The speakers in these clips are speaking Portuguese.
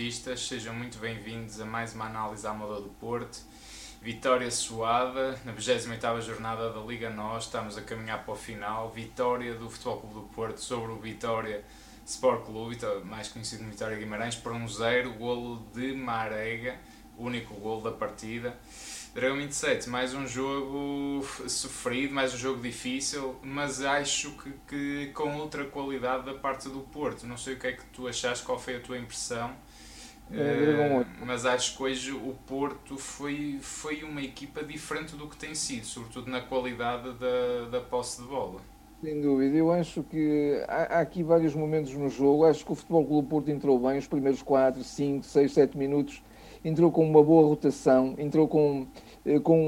portistas, sejam muito bem-vindos a mais uma análise à moda do Porto. Vitória suada na 28ª jornada da Liga Nós, estamos a caminhar para o final. Vitória do Futebol Clube do Porto sobre o Vitória Sport Clube, mais conhecido como Vitória Guimarães, por um zero, golo de Marega, único golo da partida. Dragão 27, mais um jogo sofrido, mais um jogo difícil, mas acho que, que, com outra qualidade da parte do Porto. Não sei o que é que tu achaste, qual foi a tua impressão, uh, mas acho que hoje o Porto foi, foi uma equipa diferente do que tem sido, sobretudo na qualidade da, da posse de bola. Sem dúvida, eu acho que há, há aqui vários momentos no jogo. Acho que o Futebol Clube Porto entrou bem os primeiros 4, 5, 6, 7 minutos entrou com uma boa rotação, entrou com, eh, com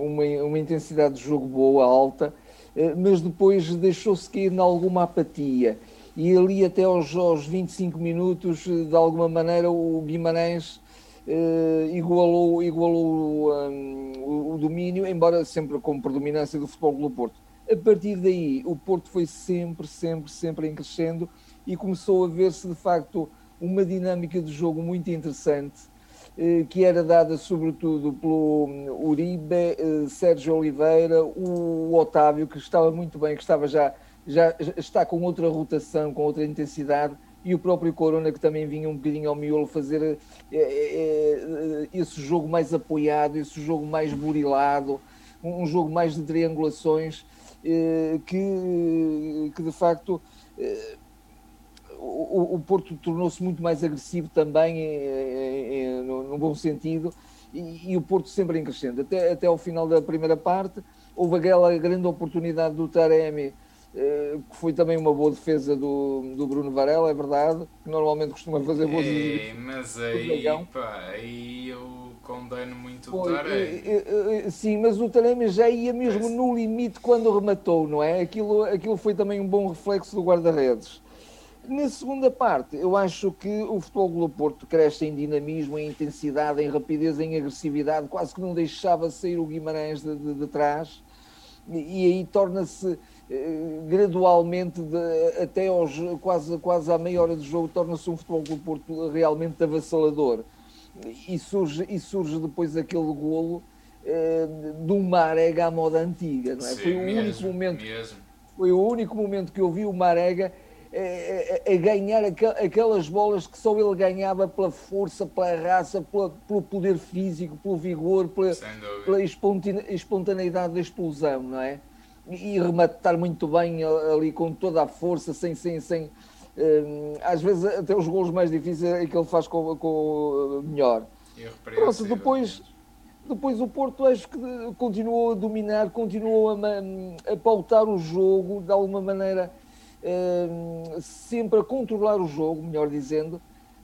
uma, uma intensidade de jogo boa, alta, eh, mas depois deixou-se cair em alguma apatia. E ali até aos, aos 25 minutos, eh, de alguma maneira, o Guimarães uh, igualou, igualou um, o, o, domínio, embora sempre com predominância do Futebol do Porto. A partir daí, o Porto foi sempre, sempre, sempre em crescendo e começou a ver-se, de facto, uma dinâmica de jogo muito interessante eh, que era dada sobretudo pelo hum, Uribe, eh, Sérgio Oliveira, o Otávio, que estava muito bem, que estava já, já está com outra rotação, com outra intensidade, e o próprio Corona, que também vinha um bocadinho ao miolo fazer eh, esse jogo mais apoiado, esse jogo mais burilado, um jogo mais de triangulações, que, que de facto o, Porto tornou-se muito mais agressivo também, no, bom sentido, e, o Porto sempre em crescendo. Até, até ao final da primeira parte, houve aquela grande oportunidade do Taremi, eh, que foi também uma boa defesa do, do Bruno Varela, é verdade, que normalmente costuma fazer boas Ei, Mas aí, pá, aí eu condeno muito o Taremi. Eh, eh, sim, mas o Taremi já ia mesmo no limite quando rematou, não é? Aquilo, aquilo foi também um bom reflexo do guarda-redes. Na segunda parte, eu acho que o Futebol do Porto cresce em dinamismo, em intensidade, em rapidez, em agressividade, quase que não deixava sair o Guimarães de, de, de trás, e, aí torna-se eh, gradualmente, de, até aos, quase, quase à meia hora de jogo, torna-se um Futebol do Porto realmente avassalador. E surge, e surge depois aquele golo eh, de um Marega à moda antiga, não é? Sim, foi o mesmo, único momento. Mesmo. Foi o único momento que eu vi o Marega a, a, ganhar aquelas bolas que só ele ganhava pela força, pela raça, pela, pelo poder físico, pelo vigor, pela, pela espontaneidade da explosão, não é? E rematar muito bem ali com toda a força, sem. sem, sem um, às vezes até os golos mais difíceis é que ele faz com, com melhor. Pronto, depois, depois o Porto acho que continuou a dominar, continuou a, a pautar o jogo de alguma maneira sempre a controlar o jogo, melhor dizendo,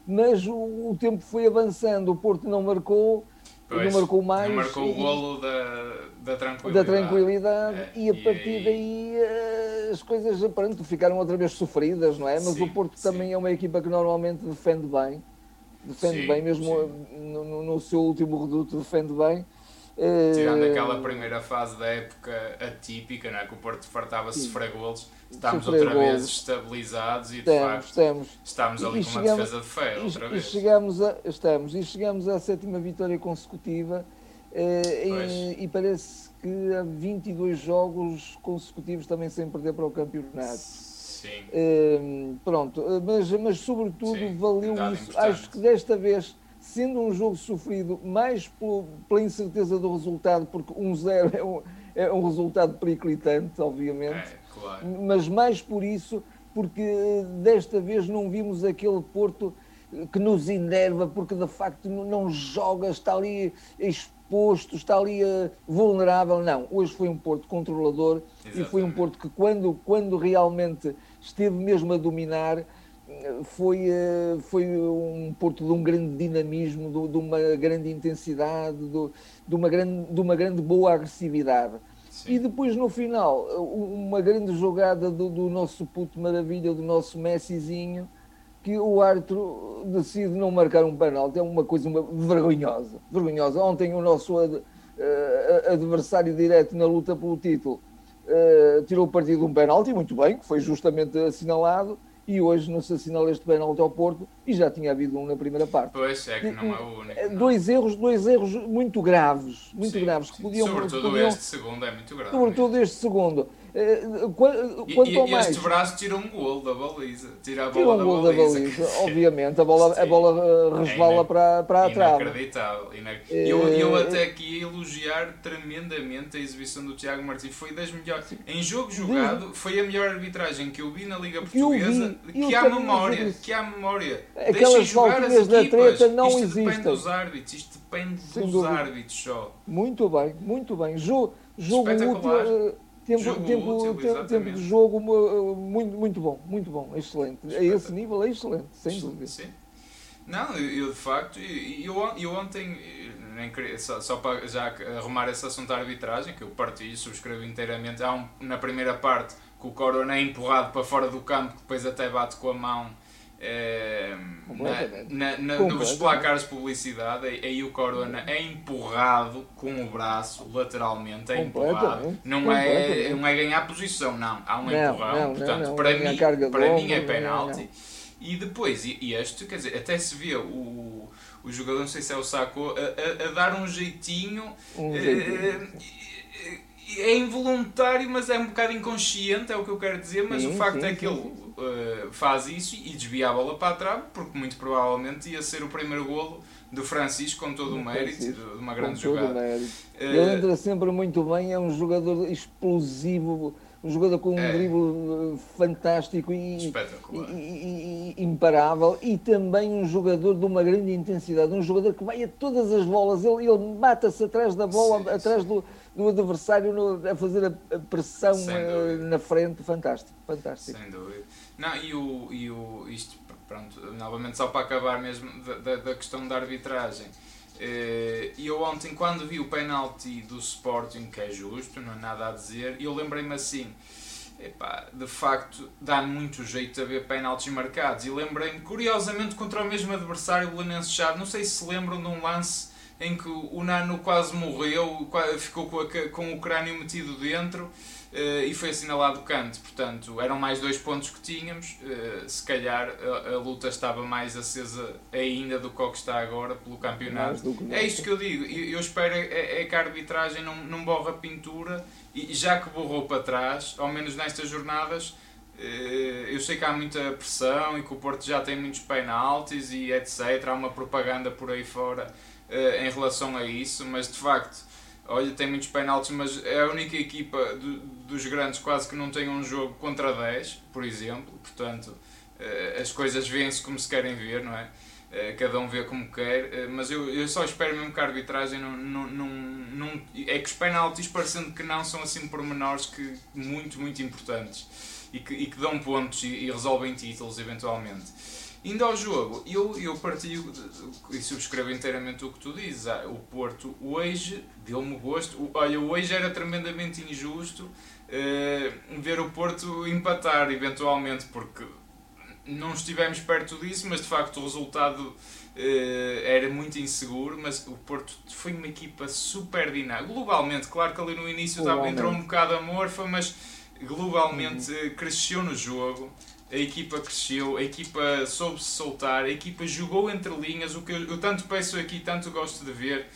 mas o, o tempo foi avançando, o Porto não marcou, pois, não marcou mais. Não marcou e, o golo da, da tranquilidade. Da tranquilidade é, e a partir e daí eh, as coisas pronto, ficaram outra vez sofridas, não é? Mas sim, o Porto sim. também é uma equipa que normalmente defende bem, defende sim, bem, mesmo no, no, seu último reduto defende bem. Tirando uh, aquela primeira fase da época atípica, não é? que o Porto fartava-se sofrer golos, estamos outra vez estabilizados e de estamos, facto estamos. estamos ali e com chegamos, uma defesa de fé outra e, vez. E chegamos a, estamos, e chegamos à sétima vitória consecutiva eh, em, e parece que há 22 jogos consecutivos também sem perder para o campeonato. Sim. Eh, pronto, mas, mas sobretudo Sim, valeu isso. Importante. Acho que desta vez sendo um jogo sofrido mais pela incerteza do resultado, porque 1-0 é, um, é um resultado periclitante, obviamente, é, claro. mas mais por isso, porque desta vez não vimos aquele Porto que nos enerva, porque de facto não joga, está ali exposto, está ali uh, vulnerável. Não, hoje foi um Porto controlador Exatamente. e foi um Porto que, quando, quando realmente esteve mesmo a dominar, foi, eh, foi um Porto de um grande dinamismo, de, uma grande intensidade, de, uma, grande, de uma grande boa agressividade. Sim. E depois, no final, uma grande jogada do, do nosso puto maravilha, do nosso Messizinho, que o árbitro decide não marcar um penalti. É uma coisa vergonhosa. vergonhosa. Ontem o nosso ad, uh, adversário direto na luta pelo título uh, tirou partido de um penalti, muito bem, que foi justamente assinalado, e hoje não se assinala este penalti ao Porto e já tinha havido um na primeira parte. Pois, é que não é o único. Não. Dois erros, dois erros muito graves, muito sim, graves. Que podiam, sobretudo podiam, este segundo é muito grave. Sobretudo este segundo. Eh, quanto e, e mais, este braço tira um gol da baliza. Tira a bola tira um gol da baliza. Da baliza obviamente, a bola, a bola eh, resvala é para, para a trave. Inacreditável. inacreditável. Eu, eu eh, até aqui ia elogiar tremendamente a exibição do Tiago Martins. Foi das melhores. Em jogo jogado, foi a melhor arbitragem que eu vi na Liga Portuguesa. Vi, que há memória. Que há memória. Aquelas jogar as equipas. da treta não Isto existem. depende dos árbitros. Isto depende Sem dos dúvida. árbitros só. Muito bem, muito bem. Jogo, jogo útil tempo, jogo tempo, útil, tempo, de jogo muito, muito bom, muito bom, excelente. A esse nível é excelente, sem dúvida. Sim. Não, eu, de facto, eu, eu ontem, nem queria, só, só para já arrumar esse assunto da arbitragem, que eu partilho, subscrevo inteiramente, há um, na primeira parte que o Corona é empurrado para fora do campo, depois até bate com a mão é, na, na, nos placares de publicidade, aí o Corona é empurrado com o braço lateralmente, é empurrado. Não é, não é ganhar posição, não. Há um não, empurrão. Não, Portanto, não, para, mim, para mim é penalti. E depois, e este, quer dizer, até se vê o, o jogador, não sei se é o Saco, a, a, a dar um jeitinho. Um jeitinho. é involuntário, mas é um bocado inconsciente, é o que eu quero dizer, mas sim, o facto sim, é que sim, ele uh, faz isso e desvia a bola para a trave, porque muito provavelmente ia ser o primeiro golo do Francisco com todo o mérito de uma grande jogada. Uh, Ele entra sempre muito bem, é um jogador explosivo, um jogador com um é. drible eh, fantástico e, e, e, imparável e também um jogador de uma grande intensidade, um jogador que vai a todas as bolas, ele, ele mata-se atrás da bola, sim, atrás sim. do do adversário no, a fazer a pressão na frente, fantástico, fantástico. Sem dúvida. Não, e o, e o isto, pronto, novamente só para acabar mesmo da, da questão da arbitragem. Eh, e eu ontem, quando vi o penalti do Sporting, que é justo, não há nada a dizer, eu lembrei-me assim, epá, de facto dá muito jeito a ver penaltis marcados. E lembrei-me, curiosamente, contra o mesmo adversário, o Belenenses Chave, não sei se lembram de um lance em que o Nano quase morreu, ficou com, a, com o crânio metido dentro e foi assinalado canto. Portanto, eram mais dois pontos que tínhamos. Uh, se calhar a, a, luta estava mais acesa ainda do que o que está agora pelo campeonato. É isto que eu digo. Eu, eu espero é, é, que a arbitragem não, não borra a pintura e já que borrou para trás, ao menos nestas jornadas. Uh, eu sei que há muita pressão e que o Porto já tem muitos penaltis e etc. Há uma propaganda por aí fora em relação a isso, mas de facto olha, tem muitos penaltis, mas é a única equipa do, dos grandes quase que não tem um jogo contra 10, por exemplo, portanto uh, as coisas vêem-se como se querem ver, não é? Uh, cada um vê como quer, uh, mas eu, eu só espero mesmo que a arbitragem não, não, não, não, É que os penaltis, parecendo que não, são assim pormenores que muito, muito importantes e que, e que dão pontos e, e resolvem títulos eventualmente. Indo ao jogo, eu, eu partilho e subscrevo inteiramente o que tu dizes. Ah, o Porto hoje deu-me gosto. Olha, hoje era tremendamente injusto uh, ver o Porto empatar eventualmente, porque não estivemos perto disso, mas de facto o resultado uh, era muito inseguro. Mas o Porto foi uma equipa super dinâmica. Globalmente, claro que ali no início estava, entrou um bocado amorfa, mas globalmente uhum. cresceu no jogo a equipa cresceu, a equipa soube se soltar, a equipa jogou entre linhas, o que eu, eu tanto peço aqui, tanto gosto de ver.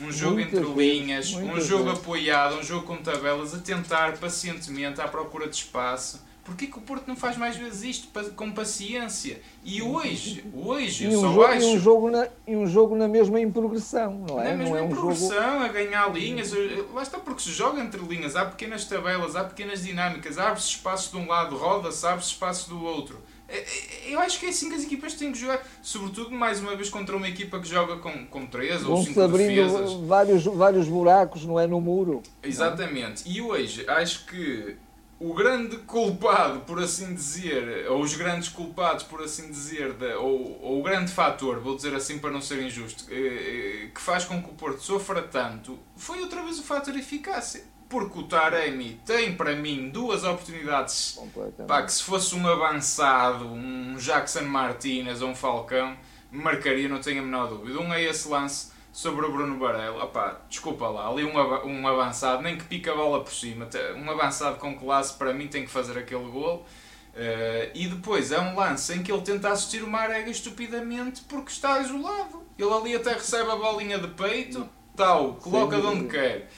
Um jogo muitas entre vezes, linhas, um jogo vezes. apoiado, um jogo com tabelas, a tentar pacientemente à procura de espaço. Porquê que o Porto não faz mais vezes isto com paciência? E hoje, hoje, e eu um só acho... E um, jogo na, e um jogo na mesma em progressão, não é? Na mesma não é em progressão, jogo... a ganhar linhas. Lá está porque se joga entre linhas, há pequenas tabelas, há pequenas dinâmicas, abre-se espaço de um lado, roda-se, abre-se espaço do outro. É, é, eu acho que é assim que as equipas têm que jogar, sobretudo mais uma vez contra uma equipa que joga com, com três ou cinco abrindo defesas. Vários, vários buracos, não é? No muro. Exatamente. E hoje acho que o grande culpado, por assim dizer, ou os grandes culpados, por assim dizer, ou, ou, o grande fator, vou dizer assim para não ser injusto, eh, eh, que faz com que o Porto sofra tanto, foi outra vez o fator eficácia. Porque o Taremi tem para mim duas oportunidades para que se fosse um avançado, um Jackson Martinez ou um Falcão, marcaria, não tenho a menor dúvida. Um é esse lance sobre o Bruno Varela, opá, desculpa lá, ali um, um avançado, nem que pica a bola por cima, um avançado com classe para mim tem que fazer aquele gol. Uh, e depois é um lance em que ele tenta assistir o Marega estupidamente porque está isolado. Ele ali até recebe a bolinha de peito, tal, coloca de onde quer.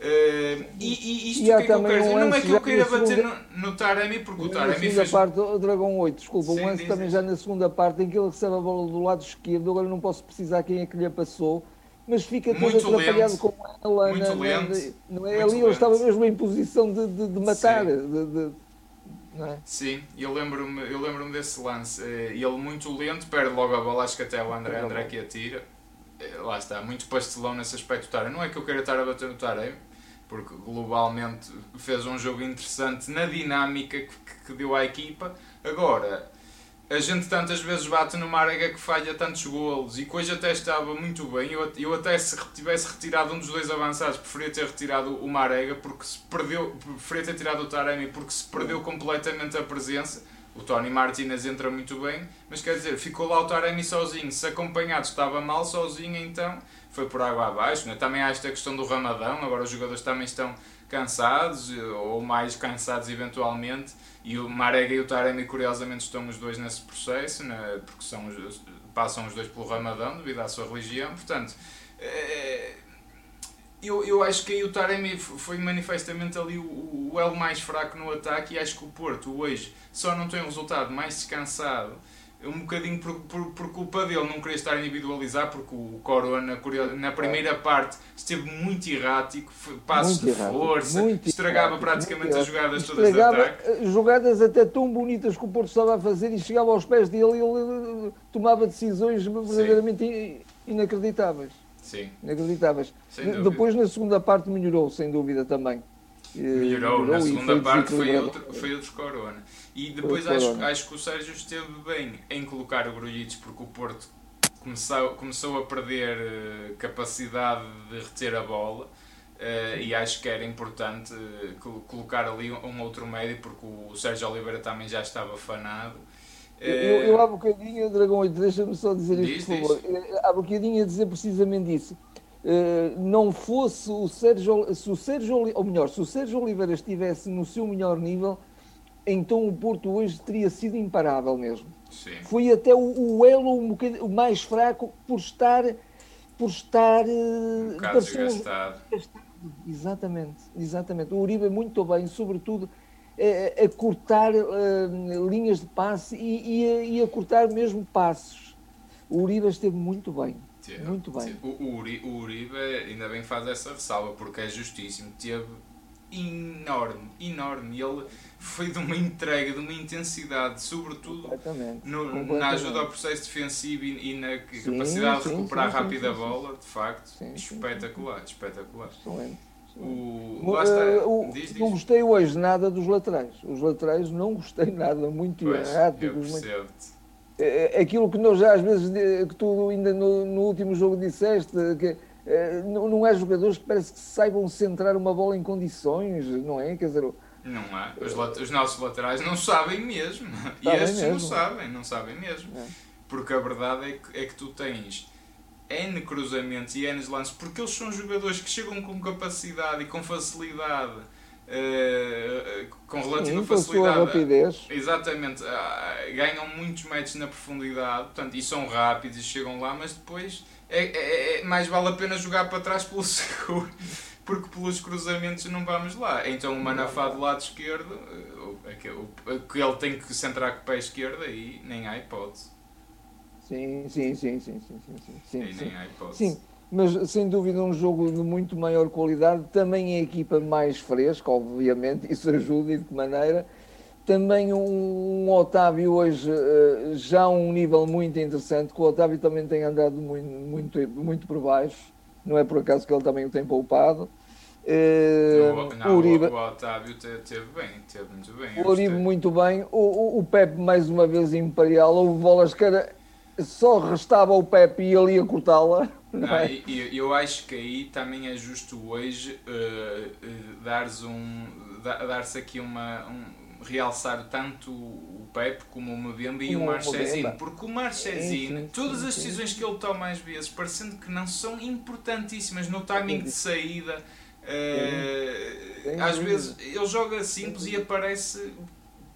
Uh, e, e isto que é que eu quero dizer? Não é que eu queira bater segunda, no, no Taremi, porque o Taremi fez... Na parte, o Dragão 8, desculpa, Sim, o lance também já na segunda parte em que ele recebe a bola do lado esquerdo, agora não posso precisar quem é que lhe passou, mas fica todo atrapalhado com ela. Muito na, lento. não é? Ali ele estava mesmo em posição de, de, de matar. De, é? Sim, eu lembro-me eu lembro desse lance. Eh, ele muito lento, perde logo a bola, acho que até o André, André que atira. Eh, lá está, muito pastelão nesse aspecto do Taremi. Não é que eu queira estar a bater no Taremi, porque globalmente fez um jogo interessante na dinâmica que, que deu à equipa. Agora, a gente tantas vezes bate no Marega que falha tantos golos e que hoje até estava muito bem. Eu, eu até se tivesse retirado um dos dois avançados, preferia ter retirado o Marega porque se perdeu, preferia ter tirado o Taremi porque se perdeu completamente a presença. O Tony Martinez entra muito bem, mas quer dizer, ficou lá o Taremi sozinho. Se acompanhado estava mal sozinho, então foi por água abaixo. Né? Também há esta questão do Ramadão, agora os jogadores também estão cansados ou mais cansados eventualmente e o Marega e o Taremi, curiosamente, estão os dois nesse processo, né? porque são os, passam os dois pelo Ramadão, devido à sua religião. Portanto, é, eu, eu acho que aí o Taremi foi manifestamente ali o, o elo mais fraco no ataque e acho que o Porto hoje só não tem um resultado mais descansado um bocadinho por, por, por, culpa dele não querer estar a individualizar, porque o Corona na primeira parte esteve muito errático, passos muito de força, estragava errático, praticamente as jogadas todas de ataque. Eh, jogadas até tão bonitas que o Porto estava a fazer e chegava aos pés dele e ele eh, tomava decisões verdadeiramente Sim. inacreditáveis. Sim. Inacreditáveis. Depois na segunda parte melhorou, sem dúvida também. Melhorou, na segunda parte foi outro, foi outro Corona. E depois acho, acho que o Sérgio esteve bem em colocar o Grujic porque o Porto começou, começou a perder uh, capacidade de reter a bola uh, e acho que era importante uh, colocar ali um, um, outro médio porque o Sérgio Oliveira também já estava fanado. Eu, eu há bocadinho, Dragão 8, deixa-me só dizer isto, por favor. Há bocadinho a dizer precisamente isso. Não fosse o Sérgio, se o Sérgio, ou melhor, se o Sérgio Oliveira estivesse no seu melhor nível, então o Porto hoje teria sido imparável mesmo. Sim. Foi até o, o elo um o mais fraco por estar por estar um bocado desgastado. Exatamente, exatamente. O Uribe muito bem, sobretudo a, a cortar uh, linhas de passe e, e, a, e a cortar mesmo passos. O Uribe esteve muito bem. Muito bem. O, o, Uribe, o Uribe ainda bem faz essa ressalva, porque é justíssimo. Teve enorme, enorme. Ele foi de uma entrega, de uma intensidade, sobretudo no, na ajuda ao processo defensivo e, e na sim, capacidade sim, de recuperar sim, rápido a bola, de facto, espetacular, espetacular. Excelente. O, está, o, diz, diz. Não gostei hoje nada dos laterais. Os laterais não gostei nada, muito pois, erráticos. Muito... É, é aquilo que nós já às vezes, que tu ainda no, no último jogo disseste, que não há jogadores que parece que saibam centrar uma bola em condições, não é? Quer dizer, não há. Os, os nossos laterais não sabem mesmo. E estes mesmo. não sabem, não sabem mesmo. É. Porque a verdade é que, é que tu tens N cruzamentos e N lances, porque eles são jogadores que chegam com capacidade e com facilidade Uh, com relativa Sim, facilidade. rapidez. Exatamente. Uh, ganham muitos metros na profundidade portanto, e são rápidos e chegam lá, mas depois é, é, é, mais vale a pena jogar para trás pelo seguro, porque pelos cruzamentos não vamos lá. Então o Manafá do lado esquerdo, uh, que ele tem que centrar com o pé esquerdo, aí nem há hipótese. Sim, sim, sim, sim, sim, sim, sim. Aí nem há hipótese. Sim mas sem dúvida um jogo de muito maior qualidade. Também a equipa mais fresca, obviamente, isso ajuda e de que maneira. Também um, um Otávio hoje uh, já um nível muito interessante, que o Otávio também tem andado muito, muito, muito por baixo, não é por acaso que ele também o tem poupado. Uh, não, o, Uribe, o, Otávio teve bem, teve muito bem. O Uribe muito bem, o, o, o Pepe mais uma vez imperial, houve bolas que era, só restava o Pepe e ele ia cortá-la é? eu, eu acho que aí também é justo hoje uh, uh, dar-se um, dar aqui uma. Um, realçar tanto o Pepe como o Mbemba e o Marchesino, porque o Marchesino, todas as decisões que ele toma às vezes, parecendo que não são importantíssimas no timing de saída, uh, às vezes ele joga simples e aparece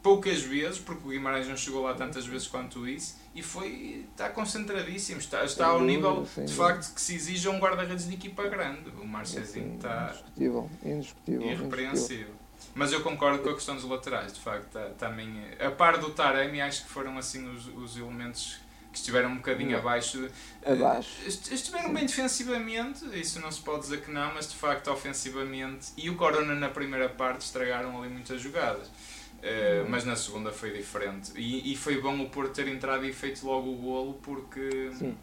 poucas vezes, porque o Guimarães não chegou lá tantas vezes quanto isso, e foi, está concentradíssimo, está, está ao nível de facto que se exige um guarda-redes de equipa grande. O Marcezinho está indiscutível, indiscutível, irrepreensível. Mas eu concordo com a questão dos laterais, de facto, tá, também, a par do Taremi, acho que foram assim os, os elementos que estiveram um bocadinho abaixo. abaixo. Estiveram Sim. bem defensivamente, isso não se pode dizer que não, mas de facto ofensivamente. E o Corona na primeira parte estragaram ali muitas jogadas. Uh, mas na segunda foi diferente. E, e, foi bom o Porto ter entrado e feito logo o golo porque. Sim.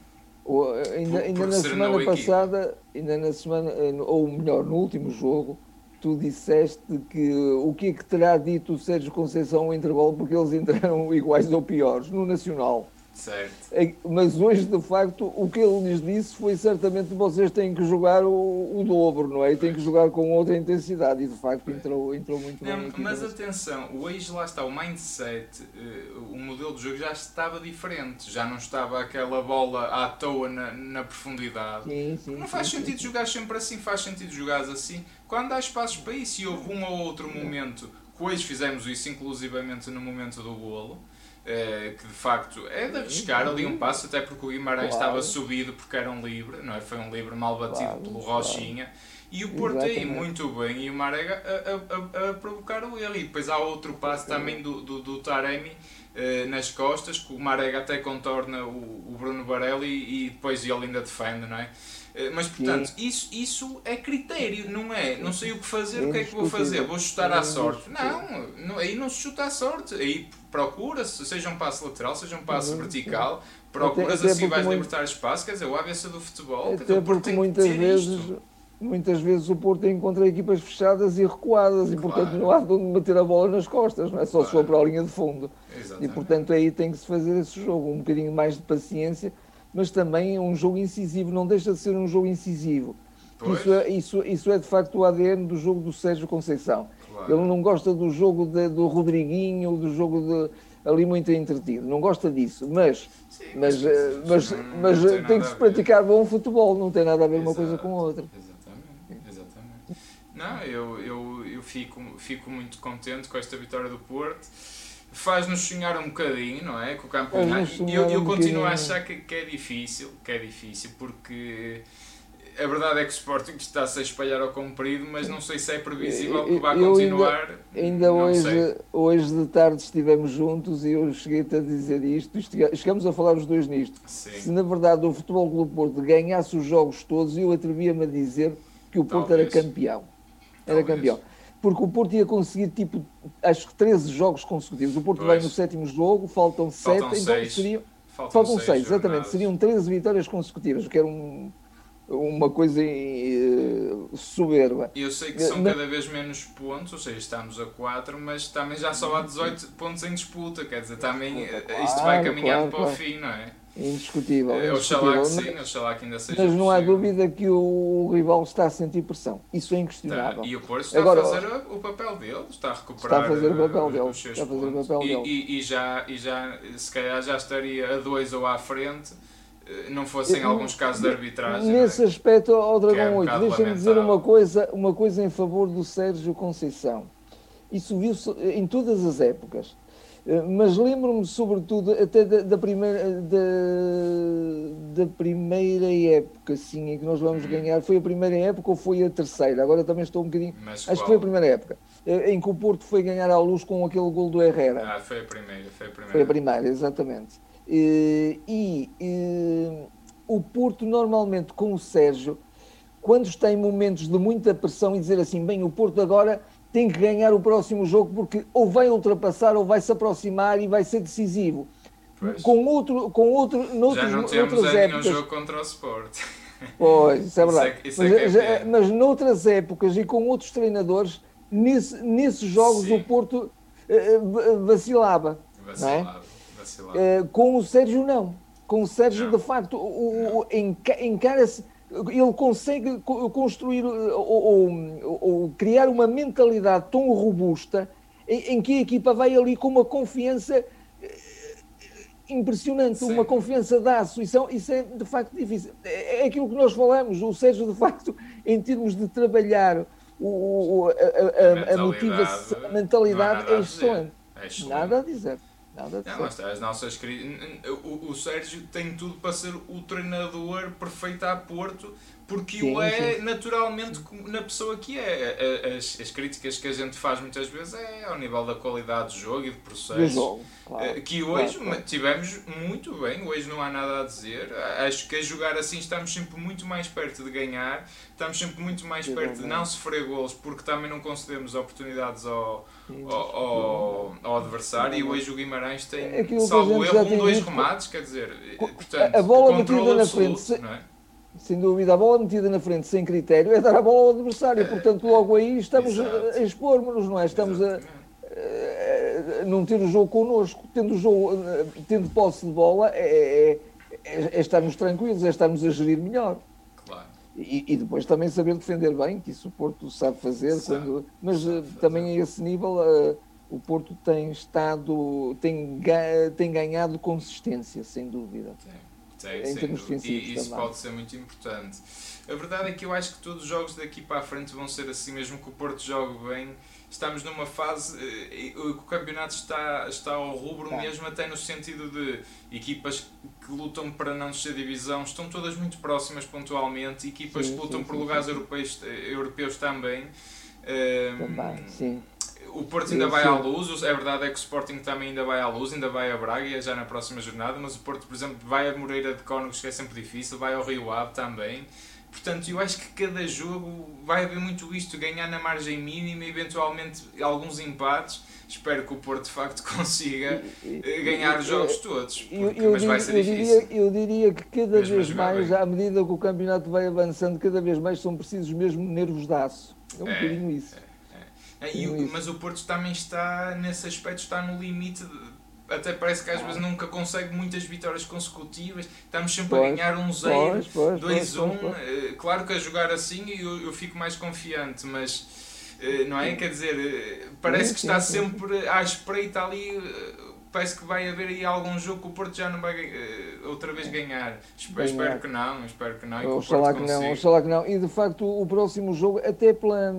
O, ainda, por, ainda na semana passada, ainda na semana, eh, ou melhor, no último jogo, tu disseste que o que é que terá dito o Sérgio Conceição no intervalo porque eles entraram iguais ou piores no Nacional. Certo. É, mas hoje, de facto, o que ele lhes disse foi certamente vocês têm que jogar o, o dobro, não é? E têm que jogar com outra intensidade. E de facto entrou, entrou muito não, bem. Mas atenção, hoje lá está, o mindset, uh, o modelo de jogo já estava diferente. Já não estava aquela bola à toa na, na profundidade. Sim, sim, não faz sim, sentido sim. jogar sempre assim, faz sentido jogar assim. Quando há espaços para isso, e houve um ou outro momento, que hoje fizemos isso inclusivamente no momento do golo Uh, que de facto é de arriscar ali um passo, até porque o Guimarães claro. estava subido porque era um livre, não é? Foi um livre mal batido claro, pelo Rochinha. Claro. E o Porto aí muito bem e o Marega a, a, a, provocar o erro. E depois há outro passo também do, do, do Taremi uh, nas costas, que o Marega até contorna o, o Bruno Barelli e, depois ele ainda defende, não é? Eh, mas portanto, isso, isso é critério, não é? Não sei o que fazer, o que é que vou fazer? Vou chutar à sorte? Não, não aí não se chuta à sorte. Aí procura-se, seja um passo lateral, seja um passo vertical, procuras assim vais libertar espaço, quer dizer, o ABC do futebol. Até dizer, porque muitas vezes. Isto. Muitas vezes o Porto encontra equipas fechadas e recuadas claro. e portanto não há de onde meter a bola nas costas, não é só claro. se for para a linha de fundo. Exatamente. E portanto aí tem que se fazer esse jogo, um bocadinho mais de paciência mas também é um jogo incisivo, não deixa de ser um jogo incisivo. Isso é, isso, isso é de facto o ADN do jogo do Sérgio Conceição. Claro. Ele não gosta do jogo de, do Rodriguinho, do jogo de, ali muito entretido, não gosta disso, mas, Sim, mas, mas, mas, não, mas não tem, que se praticar bom futebol, não tem nada a ver Exato. uma coisa com a outra. Exatamente. Não, eu, eu, eu fico, fico muito contente com esta vitória do Porto faz-nos sonhar um bocadinho, não é? Com o campeonato. Eu, eu continuo a achar que, que, é difícil, que é difícil, porque a verdade é que o Sporting está-se a espalhar ao comprido, mas não sei se é previsível que vá continuar. Ainda, ainda hoje, hoje de tarde estivemos juntos e eu cheguei-te a dizer isto, chegamos a falar os dois nisto. Sim. Se na verdade o Futebol Clube Porto ganhasse os jogos todos, eu atrevia-me a dizer que o Porto Talvez. era campeão. Era campeão porque o Porto ia conseguir, tipo, acho que 13 jogos consecutivos. O Porto pois. vai no sétimo jogo, faltam 7, então seis. seriam. Faltam, faltam 6, exatamente. Seriam 13 vitórias consecutivas, o que era um, uma coisa uh, soberba. Eu sei que são cada vez menos pontos, ou seja, estamos a 4, mas também já só há 18 pontos em disputa, quer dizer, também claro, isto vai caminhando claro, para claro. o fim, não é? Indiscutível. É, oxalá que sim, oxalá que ainda seja Mas não há dúvida que o rival está a sentir pressão. Isso é inquestionável. Tá. E o Porto está Agora, a fazer o papel dele, está a recuperar está a fazer o papel eh, dele, os seus está a fazer o papel e, dele. E, e, já, e já, se calhar já estaria a dois ou à frente, eh, não fossem alguns casos de arbitragem. Nesse é? aspecto, ao Dragão é um 8, deixa-me dizer uma coisa, uma coisa em favor do Sérgio Conceição. Isso viu-se em todas as épocas eh, mas lembro-me sobretudo até da, da primeira da, da, primeira época sim, em que nós vamos ganhar foi a primeira época ou foi a terceira agora também estou um bocadinho mas acho qual? que foi a primeira época eh, em que o Porto foi ganhar à luz com aquele gol do Herrera ah, foi a primeira foi a primeira, foi a primeira exatamente e, e, e o Porto normalmente com o Sérgio quando está em momentos de muita pressão e dizer assim, bem, o Porto agora tem que ganhar o próximo jogo porque ou vai ultrapassar ou vai se aproximar e vai ser decisivo. Pois. Com outro, com outro, noutros, já não temos noutras épocas. jogo contra o Sport. Pois, isso é verdade. Isso é, isso é mas, é mas, noutras épocas e com outros treinadores, nesse, nesses jogos Sim. o Porto vacilava. Vacilava, é? vacilava. Uh, com o Sérgio não. Com o Sérgio, não. de facto, o, o, encara-se ele consegue construir ou, ou, ou, criar uma mentalidade tão robusta em, em, que a equipa vai ali com uma confiança eh, impressionante, Sim. uma confiança de aço. Isso é, isso é, de facto difícil. É, é aquilo que nós falamos, o Sérgio, de facto, em termos de trabalhar o, a, a, a, a, motivação, a mentalidade é excelente. É É Nada a dizer. Nada não, mas as nossas o, o Sérgio tem tudo para ser o treinador perfeito a Porto porque sim, o é sim. naturalmente na pessoa que é. As, as, críticas que a gente faz muitas vezes é ao nível da qualidade do jogo e do processo. Jogo, claro, eh, que hoje claro, claro. tivemos muito bem, hoje não há nada a dizer. Acho que a jogar assim estamos sempre muito mais perto de ganhar, estamos sempre muito mais perto de não sofrer golos, porque também não concedemos oportunidades ao, ao, ao, ao adversário. E hoje o Guimarães tem, Aquilo salvo erro, um, dois remates, quer dizer, portanto, a bola metida na frente. Não é? Sem dúvida, a bola metida na frente sem critério é dar a bola ao adversário. Portanto, logo aí estamos Exato. a expor-nos, não é? Estamos a, a, não ter o jogo connosco. Tendo, o jogo, tendo posse de bola, é, é, é, é estarmos tranquilos, é estarmos a gerir melhor. Claro. E, e, depois também saber defender bem, que isso o Porto sabe fazer. Quando, mas sabe eh, também a esse nível. Uh, o Porto tem estado, tem, tem ganhado consistência, sem dúvida. Sim em termos E isso também. pode ser muito importante. A verdade é que eu acho que todos os jogos daqui para a frente vão ser assim, mesmo que o Porto jogue bem. Estamos numa fase. Eh, o campeonato está, está ao rubro tá. mesmo, até no sentido de equipas que lutam para não descer divisão estão todas muito próximas pontualmente, equipas sim, que lutam sim, por sim, lugares Europeus, eh, europeus também. Também, sim o Porto ainda vai à luz, é verdade é que o Sporting também ainda vai à luz, ainda vai a Braga já na próxima jornada, mas o Porto, por exemplo, vai a Moreira de Cónegos, que é sempre difícil, vai ao Rio Ave também. Portanto, eu acho que cada jogo vai haver muito isto, ganhar na margem mínima, eventualmente alguns empates. Espero que o Porto de facto consiga eh, ganhar os jogos todos, porque, eu, eu, mas vai ser eu difícil. Diria, eu diria que cada mesmo vez mais, bem. à medida que o campeonato vai avançando, cada vez mais são precisos mesmo nervos de aço. É um é, bocadinho isso. É. É, e, mas o Porto também está, nesse aspecto, está no limite. De, até parece que às vezes nunca consegue muitas vitórias consecutivas. Estamos sempre pois, a ganhar um 0, 2-1. Um. Eh, claro que a jogar assim eu, eu fico mais confiante, mas eh, não é? Quer dizer, eh, parece que está sempre à espreita ali parece que vai haver aí algum jogo que o Porto já não vai uh, outra vez ganhar. Espero, espero, que não, espero que não. Oxalá que, que não, oxalá que não. E de facto o próximo jogo, até pela,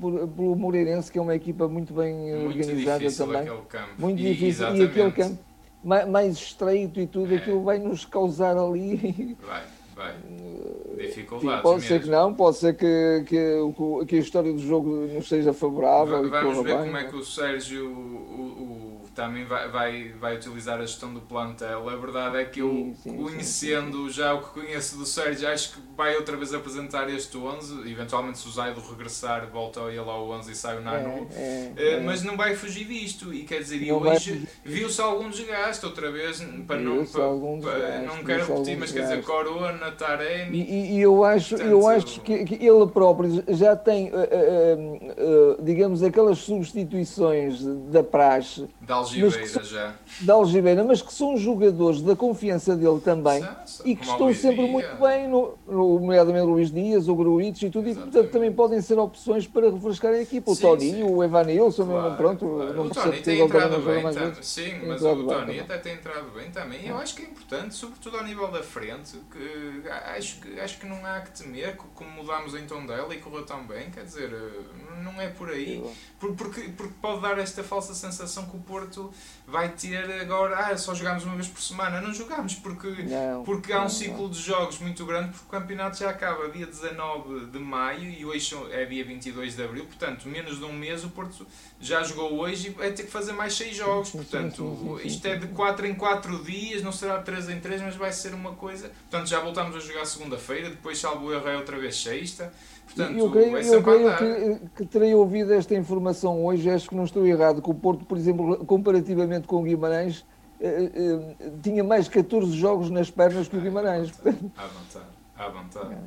por, pelo Moreirense, que é uma equipa muito bem muito organizada também. Muito e, difícil. Exatamente. E aquele campo mais estreito e tudo, é. aquilo vai nos causar ali. Vai. Vai. Dificuldades. Sim, pode mesmo. ser que não, pode ser que, que, que a história do jogo não seja favorável. Vamos ver bem, como é que o Sérgio, o também vai, vai, vai utilizar a gestão do plantel. A verdade é que eu, sim, sim, conhecendo sim, já o que conheço do Sérgio, acho que vai outra vez apresentar este 11. Eventualmente, se o Zaido regressar, volta ele ao 11 e sai o Nanu. É, é, é. Mas não vai fugir disto. E quer dizer, e hoje viu-se algum desgaste outra vez. Para não, para, para, não quero repetir, mas quer dizer, Corona, Taremi. E, e, eu acho, portanto, eu acho que, que, ele próprio já tem, uh, uh, uh, digamos, aquelas substituições da praxe. Da Algibeira são, já. Da Algibeira, mas que são jogadores da confiança dele também e que estão sempre muito bem, no, no, nomeadamente Luís Dias, o Gruites e tudo, Exatamente. e portanto também podem ser opções para refrescar a equipa. O sim, Toninho, sim. o Evanilson, claro, pronto, claro. não o Tony tem entrado bem, tam, sim, mas o Tony até tem entrado bem também. Eu acho que é importante, sobretudo ao nível da frente, que acho que, acho que não há que temer, como mudámos em Tondela e correu tão bem, quer dizer, não é por aí, porque, porque pode dar esta falsa sensação que o Porto vai ter agora, ah, só jogamos uma vez por semana. Não jogamos porque, não, porque há um não, ciclo não. de jogos muito grande, porque o campeonato já acaba dia 19 de maio e hoje é dia 22 de abril, portanto, menos de um mês o Porto já jogou hoje e vai ter que fazer mais 6 jogos. Portanto, isto é de 4 em 4 dias, não será de 3 em 3, mas vai ser uma coisa. Portanto, já voltamos a jogar segunda-feira, depois, salvo erro, é outra vez sexta. Portanto, eu creio, eu creio que, que, terei ouvido esta informação hoje, acho que não estou errado, que o Porto, por exemplo, comparativamente com o Guimarães, eh, eh, tinha mais 14 jogos nas pernas que o Guimarães. À vontade, à vontade. É. é,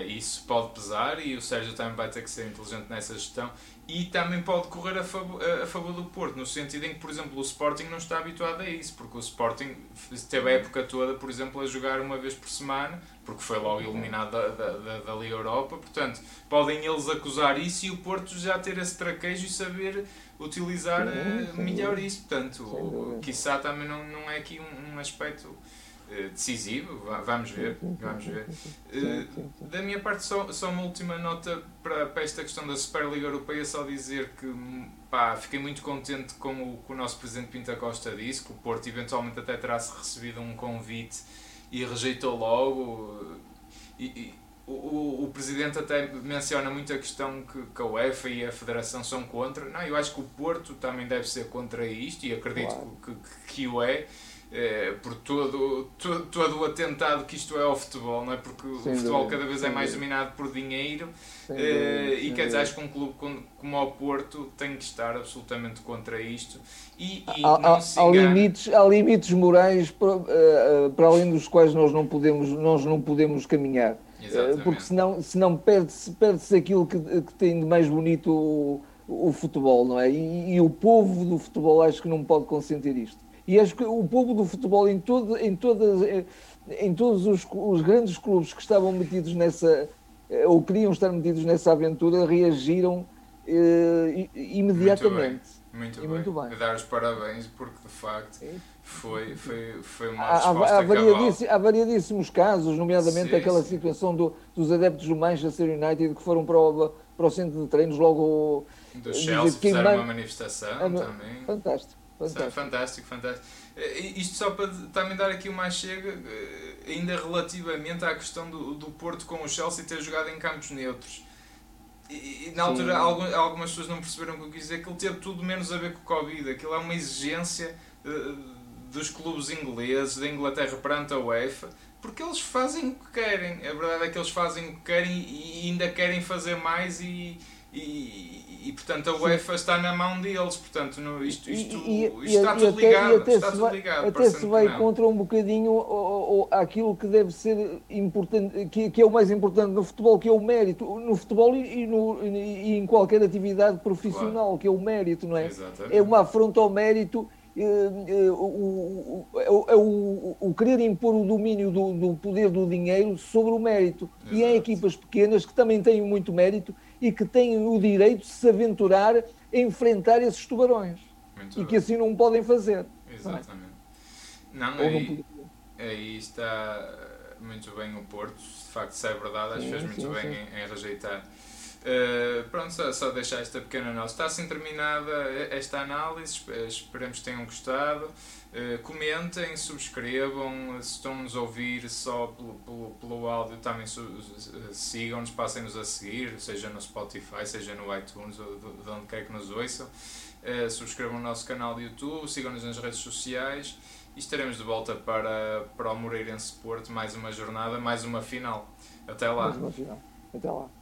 isso pode pesar e o Sérgio também vai ter que ser inteligente nessa gestão. E também pode correr a favor, a favor do Porto, no sentido em que, por exemplo, o Sporting não está habituado a isso, porque o Sporting teve a época toda, por exemplo, a jogar uma vez por semana, porque foi logo eliminado da, da, da, Liga Europa, portanto, podem eles acusar isso e o Porto já ter esse traquejo e saber utilizar sim, melhor isso, portanto, quiçá também não, não é aqui um, um aspecto eh, decisivo, vamos ver, vamos ver. Da minha parte, só, só uma última nota para, para esta questão da Superliga Europeia, só dizer que pá, fiquei muito contente com o que o nosso presidente Pinta Costa disse, que o Porto eventualmente até terá recebido um convite e rejeitou logo. E, e o, o, o, presidente até menciona muito a questão que, que, a UEFA e a Federação são contra. Não, eu acho que o Porto também deve ser contra isto e acredito claro. que, que, que o é é, por todo, todo, todo o atentado que isto é ao futebol, não é? Porque Sem o futebol dúvida. cada vez é mais dominado por dinheiro é, e quer dizer, acho que um clube como, o Porto tem que estar absolutamente contra isto e, e há, se há, limites, há limites morais para, uh, para além dos quais nós não podemos, nós não podemos caminhar. Exatamente. Porque senão, senão perde-se perde aquilo que, que tem de mais bonito o, o futebol, não é? E, e o povo do futebol acho que não pode consentir isto. E acho que o povo do futebol, em, todo, em, todas, em todos os, os grandes clubes que estavam metidos nessa, eh, ou queriam estar metidos nessa aventura, reagiram eh, imediatamente. Muito bem. Muito, bem. Dar os parabéns porque de facto foi, foi, foi uma resposta há, há, variadíssimos, há variadíssimos casos, nomeadamente sim, aquela sim. situação do, dos adeptos do Manchester United que foram para o, para o centro de treinos logo. Do Chelsea fizeram uma manifestação é, também. Fantástico. Fantástico. fantástico, fantástico. Eh, isto só para também dar aqui uma chega, eh, ainda relativamente à questão do, do Porto com o Chelsea ter jogado em campos neutros. E, e na altura algumas pessoas não perceberam o que eu quis dizer, aquilo teve tudo menos a ver com o Covid, aquilo é uma exigência uh, dos clubes ingleses, da Inglaterra perante a UEFA, porque eles fazem o que querem. A verdade é que eles fazem o que querem e ainda querem fazer mais e, e, e portanto a UEFA está na mão deles, portanto no, isto, isto, e, isto e, está, tudo ligado, até está tudo ligado. Até se vai contra um bocadinho ou, ou, aquilo que deve ser importante, que, que é o mais importante no futebol, que é o mérito, no futebol e, no, e em qualquer atividade profissional, claro. que é o mérito, não é? Exatamente. É uma afronta ao mérito é, é, o, o, o, o, querer impor o domínio do, do, poder do dinheiro sobre o mérito. Exato. E há equipas pequenas que também têm muito mérito e que têm o direito de se aventurar a enfrentar esses tubarões. Muito e bem. que assim não podem fazer. Exatamente. Não, é? aí, aí está muito bem o Porto, de facto, se é verdade, acho que fez muito sim, bem sim. Em, em rejeitar Uh, pronto, só, só, deixar esta pequena análise. Está assim terminada esta análise, esperemos que tenham gostado. Uh, comentem, subscrevam, se estão-nos a ouvir só pelo, pelo, pelo áudio, também sigam-nos, passem-nos a seguir, seja no Spotify, seja no iTunes, ou de, de onde quer que nos ouçam. Uh, subscrevam o nosso canal de YouTube, sigam-nos nas redes sociais e estaremos de volta para, para o Moreirense Porto, mais uma jornada, mais uma final. Até lá. Mais uma final. Até lá.